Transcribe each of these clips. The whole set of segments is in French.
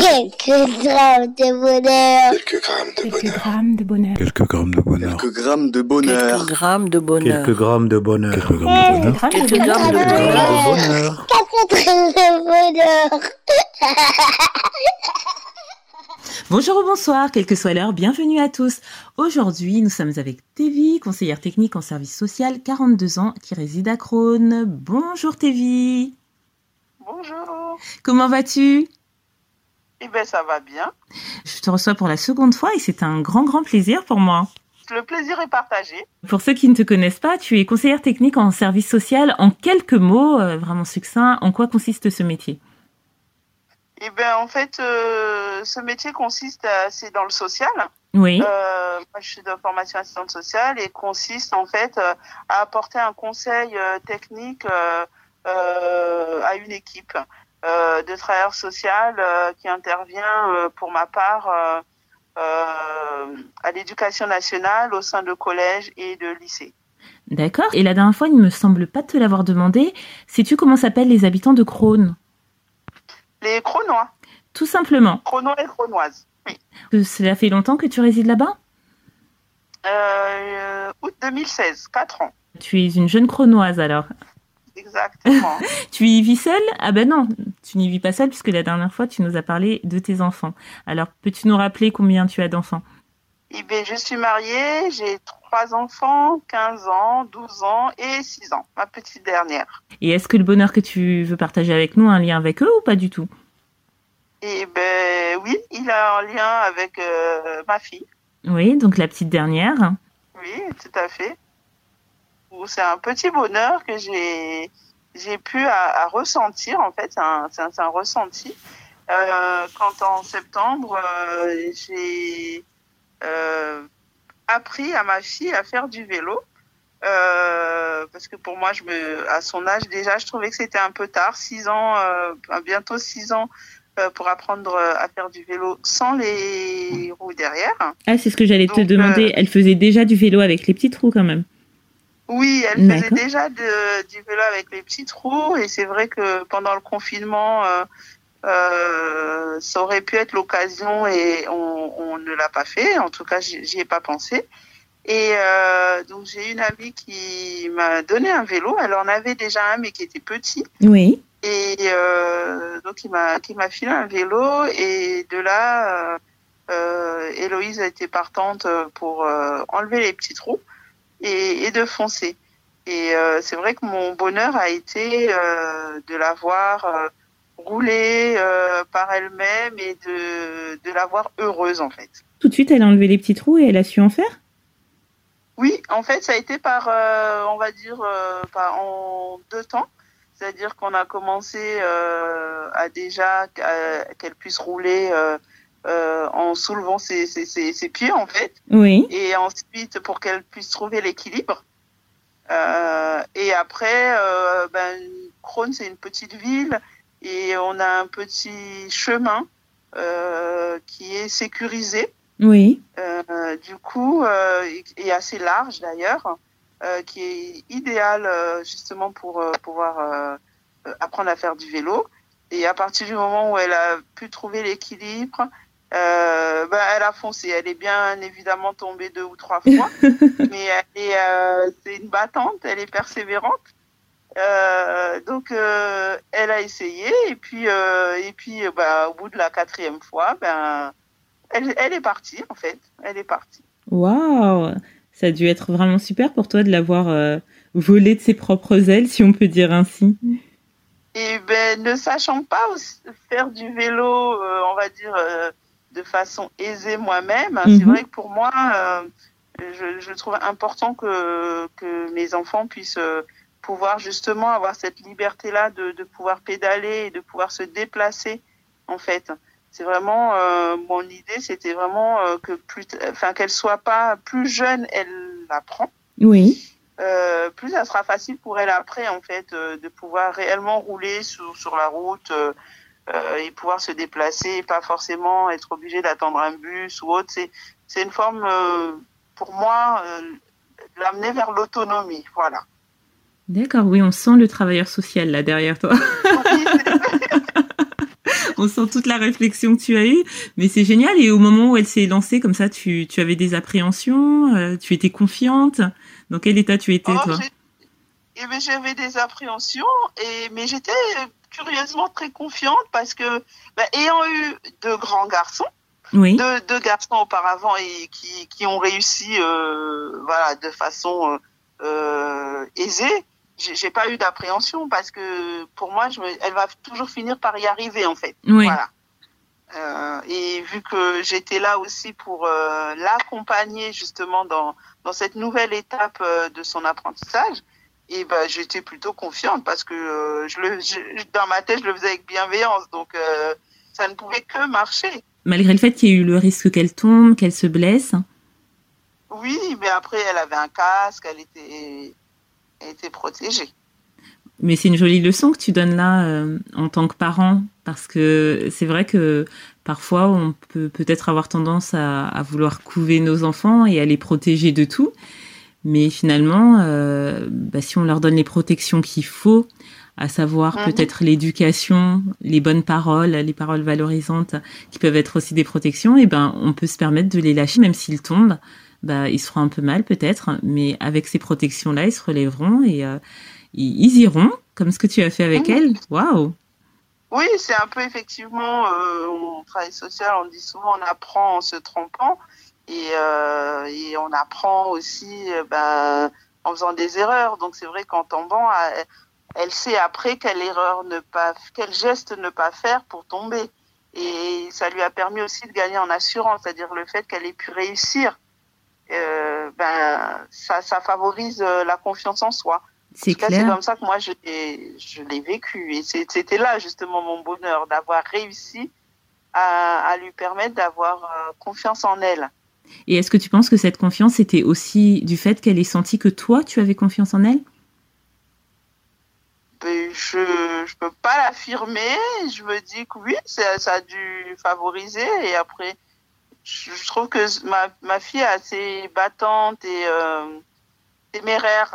Quelques grammes de bonheur. Quelques grammes de Quelques bonheur. grammes de bonheur. Quelques grammes de bonheur. Quelques grammes de bonheur. Quelques grammes de bonheur. Quelques grammes de bonheur. Quelques grammes de bonheur. Quelques grammes de Quelques bonheur. grammes de bonheur. Quatre grammes de bonheur. Bonjour ou bonsoir, quelle que soit l'heure, bienvenue à tous. Aujourd'hui, nous sommes avec Tévi, conseillère technique en service social, 42 ans, qui réside à Crône. Bonjour Tévi. Bonjour. Comment vas-tu Eh bien, ça va bien. Je te reçois pour la seconde fois et c'est un grand, grand plaisir pour moi. Le plaisir est partagé. Pour ceux qui ne te connaissent pas, tu es conseillère technique en service social. En quelques mots, euh, vraiment succinct, en quoi consiste ce métier? Eh bien, en fait, euh, ce métier consiste, c'est dans le social. Oui. Euh, moi, je suis de formation assistante sociale et consiste en fait euh, à apporter un conseil technique à une équipe de travailleurs sociaux euh, qui intervient euh, pour ma part euh, euh, à l'éducation nationale au sein de collèges et de lycées. D'accord. Et la dernière fois, il ne me semble pas te l'avoir demandé. Sais-tu comment s'appellent les habitants de Crône? Les chronois, Tout simplement. chronois et chronoises. Euh, Cela fait longtemps que tu résides là-bas? Euh, août 2016, 4 ans. Tu es une jeune Cronoise alors. Exactement. Tu y vis seule? Ah ben non, tu n'y vis pas seule puisque la dernière fois tu nous as parlé de tes enfants. Alors peux-tu nous rappeler combien tu as d'enfants? Eh bien, je suis mariée, j'ai trois enfants, 15 ans, 12 ans et 6 ans, ma petite dernière. Et est-ce que le bonheur que tu veux partager avec nous a un lien avec eux ou pas du tout? Et ben oui, il a un lien avec euh, ma fille. Oui, donc la petite dernière. Oui, tout à fait. C'est un petit bonheur que j'ai j'ai pu à, à ressentir en fait, c'est un, un, un ressenti. Euh, quand en septembre euh, j'ai euh, appris à ma fille à faire du vélo. Parce que pour moi, je me, à son âge déjà, je trouvais que c'était un peu tard, six ans, bientôt six ans, pour apprendre à faire du vélo sans les roues derrière. Ah, c'est ce que j'allais te demander. Elle faisait déjà du vélo avec les petits trous quand même. Oui, elle faisait déjà de, du vélo avec les petits trous et c'est vrai que pendant le confinement, euh, euh, ça aurait pu être l'occasion et on, on ne l'a pas fait. En tout cas, j'y ai pas pensé. Et euh, donc j'ai une amie qui m'a donné un vélo. Elle en avait déjà un mais qui était petit. Oui. Et donc il m'a qui m'a filé un vélo et de là, Héloïse a été partante pour enlever les petits trous et, et de foncer. Et euh, c'est vrai que mon bonheur a été euh, de la voir euh, rouler par elle-même et de, de la voir heureuse en fait. Tout de suite, elle a enlevé les petits trous et elle a su en faire? Oui, en fait, ça a été par, on va dire, par, en deux temps. C'est-à-dire qu'on a commencé à déjà qu'elle puisse rouler euh, en soulevant ses, ses, ses, ses pieds, en fait. Oui. Et ensuite, pour qu'elle puisse trouver l'équilibre. Euh, et après, euh, ben, Crône, c'est une petite ville et on a un petit chemin euh, qui est sécurisé. Oui. Du coup, et assez large d'ailleurs, qui est idéal justement pour pouvoir apprendre à faire du vélo. Et à partir du moment où elle a pu trouver l'équilibre, euh, ben, elle a foncé. Elle est bien évidemment tombée deux ou trois fois, mais elle est, euh, c'est une battante, elle est persévérante. Euh, donc euh, elle a essayé et puis et puis bah, au bout de la quatrième fois, ben elle, elle est partie en fait. Elle est partie. Waouh Ça a dû être vraiment super pour toi de l'avoir euh, volé de ses propres ailes, si on peut dire ainsi. Et ben ne sachant pas faire du vélo, on va dire de façon aisée moi-même, c'est Mhm. vrai que pour moi, euh, je, je trouve important que que mes enfants puissent euh, pouvoir justement avoir cette liberté-là de, de pouvoir pédaler et de pouvoir se déplacer en fait. C'est vraiment euh, mon idée, c'était vraiment que plus, enfin qu'elle soit pas plus jeune, elle apprend. Oui. Plus ça sera facile pour elle après en fait de pouvoir réellement rouler sur, sur la route et pouvoir se déplacer, pas forcément être obligé d'attendre un bus ou autre. C'est c'est une forme euh, pour moi euh, l'amener vers l'autonomie, voilà. D'accord, oui, on sent le travailleur social là derrière toi. On sent toute la réflexion que tu as eue, mais c'est génial. Et au moment où elle s'est lancée comme ça, tu, tu avais des appréhensions, euh, tu étais confiante. Dans quel état tu étais, Oh, toi? eh ben, J'avais des appréhensions, et, mais j'étais euh, curieusement très confiante parce que, bah, ayant eu deux grands garçons, Oui. deux, deux garçons auparavant et qui, qui ont réussi euh, voilà, de façon euh, euh, aisée, j'ai j'ai pas eu d'appréhension parce que pour moi, je me- elle va toujours finir par y arriver en fait. Oui. Voilà. Euh, et vu que j'étais là aussi pour euh, l'accompagner justement dans, dans cette nouvelle étape euh, de son apprentissage, et ben j'étais plutôt confiante parce que euh, je le, je- dans ma tête je le faisais avec bienveillance, donc euh, ça ne pouvait que marcher. Malgré le fait qu'il y ait eu le risque qu'elle tombe, qu'elle se blesse. Oui, mais après elle avait un casque, elle était, elle était protégée. Mais c'est une jolie leçon que tu donnes là euh, en tant que parent, parce que c'est vrai que parfois on peut peut-être avoir tendance à, à vouloir couver nos enfants et à les protéger de tout. Mais finalement, euh, bah, si on leur donne les protections qu'il faut, à savoir Mhm. peut-être l'éducation, les bonnes paroles, les paroles valorisantes, qui peuvent être aussi des protections, et ben on peut se permettre de les lâcher, même s'ils tombent. Bah, ils se feront un peu mal peut-être, mais avec ces protections-là, ils se relèveront et euh, ils ils iront, comme ce que tu as fait avec Mhm. elle. Waouh Oui, c'est un peu effectivement, euh, au travail social, on dit souvent on apprend en se trompant et, euh, et on apprend aussi euh, ben, en faisant des erreurs. Donc c'est vrai qu'en tombant, elle, elle sait après quelle erreur ne pas, quel geste ne pas faire pour tomber. Et ça lui a permis aussi de gagner en assurance, c'est-à-dire le fait qu'elle ait pu réussir. Euh, ben, ça, ça favorise euh, la confiance en soi. C'est c'est comme ça que moi je l'ai, je l'ai vécu. Et c'était là justement mon bonheur d'avoir réussi à, à lui permettre d'avoir euh, confiance en elle. Et est-ce que tu penses que cette confiance était aussi du fait qu'elle ait senti que toi, tu avais confiance en elle? Ben, je ne peux pas l'affirmer. Je me dis que oui, ça, a dû favoriser. Et après, je, trouve que ma, fille est assez battante et euh, téméraire.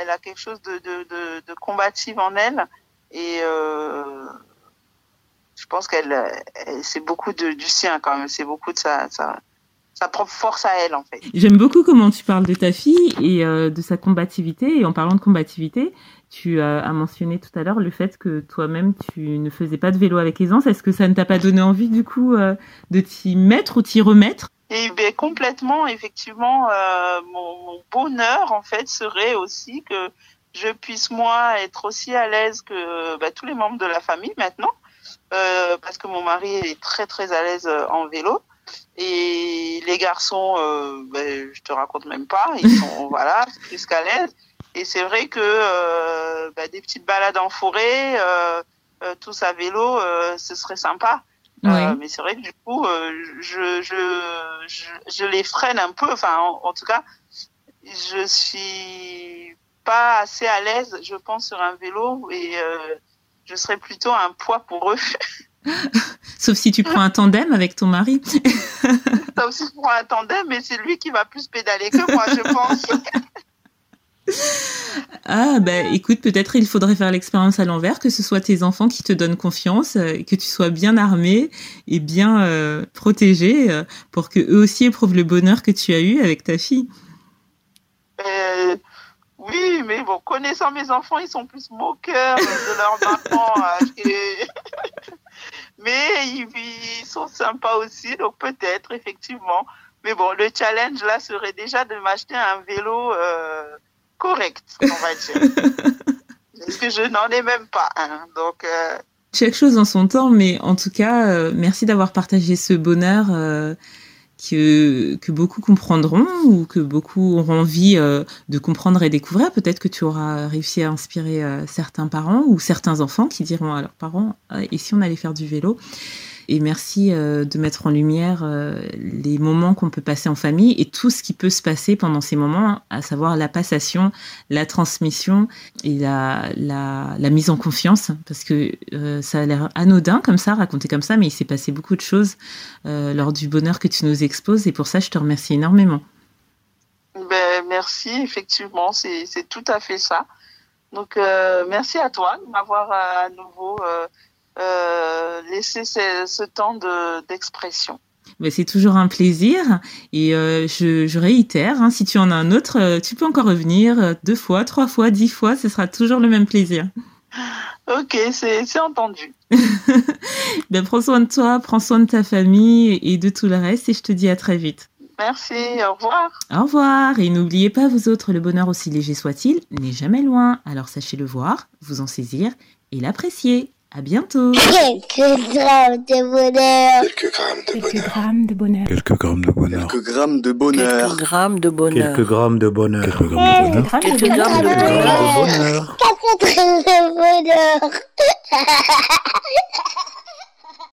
Elle a, quelque chose de, combative en elle. Et euh, je pense qu'elle, elle- c'est beaucoup de, du sien quand même. C'est beaucoup de sa, sa, sa propre force à elle en fait. J'aime beaucoup comment tu parles de ta fille et euh, de sa combativité. Et en parlant de combativité, tu euh, as mentionné tout à l'heure le fait que toi-même, tu ne faisais pas de vélo avec aisance. Est-ce que ça ne t'a pas donné envie, du coup, euh, de t'y mettre ou t'y remettre? Et ben, complètement, effectivement, mon, mon bonheur, en fait, serait aussi que je puisse, moi, être aussi à l'aise que bah, tous les membres de la famille maintenant, parce que mon mari est très, très à l'aise en vélo. Et les garçons, euh, ben, je te raconte même pas, ils sont, voilà, plus qu'à l'aise. Et c'est vrai que euh, bah, des petites balades en forêt, euh, euh, tous à vélo, ce serait sympa. Mais c'est vrai que du coup, je, je, je, je les freine un peu. Enfin, en, en tout cas, je suis pas assez à l'aise, je pense, sur un vélo et je serais plutôt un poids pour eux. Sauf si tu prends un tandem avec ton mari. Ça aussi pour un tandem, mais c'est lui qui va plus pédaler que moi, je pense. Ah, ben écoute, peut-être il faudrait faire l'expérience à l'envers, que ce soit tes enfants qui te donnent confiance, euh, que tu sois bien armé et bien euh, protégé euh, pour que eux aussi éprouvent le bonheur que tu as eu avec ta fille. Euh, oui, mais bon, connaissant mes enfants, ils sont plus moqueurs de leurs et- mais ils, ils sont sympas aussi, donc peut-être, effectivement. Mais bon, le challenge là serait déjà de m'acheter un vélo euh, correct, on va dire. Parce que je n'en ai même pas un. Donc, euh, Chaque chose en son temps, mais en tout cas, euh, merci d'avoir partagé ce bonheur euh, que, beaucoup comprendront ou que beaucoup auront envie euh, de comprendre et découvrir. Peut-être que tu auras réussi à inspirer euh, certains parents ou certains enfants qui diront à leurs parents Ah, Et si on allait faire du vélo? Et merci euh, de mettre en lumière euh, les moments qu'on peut passer en famille et tout ce qui peut se passer pendant ces moments, à savoir la passation, la transmission et la, la, mise en confiance, parce que euh, ça a l'air anodin comme ça, raconté comme ça, mais il s'est passé beaucoup de choses lors du bonheur que tu nous exposes et pour ça, je te remercie énormément. ben, merci, effectivement, c'est tout à fait ça. Donc, merci à toi de m'avoir à nouveau euh, laisser ce, ce temps de- d'expression. Mais c'est toujours un plaisir et euh, je, je réitère, hein, si tu en as un autre, euh, tu peux encore revenir deux fois, trois fois, dix fois, ce sera toujours le même plaisir. ok, c'est c'est entendu. Ben, prends soin de toi, prends soin de ta famille et de tout le reste et je te dis à très vite. Merci, au revoir. Au revoir et n'oubliez pas vous autres, le bonheur aussi léger soit-il n'est jamais loin, alors sachez le voir, vous en saisir et l'apprécier. À bientôt Quelques grammes de bonheur. Quelques grammes de Quelques bonheur. grammes de bonheur. Quelques grammes de bonheur. Quelques grammes de bonheur. Quelques grammes de bonheur. Quelques grammes de bonheur. Quelques grammes de bonheur. Quelques Quelques grammes de grammes de bonheur. Quelques grammes bonheur. de bonheur. Quatre grammes de bonheur.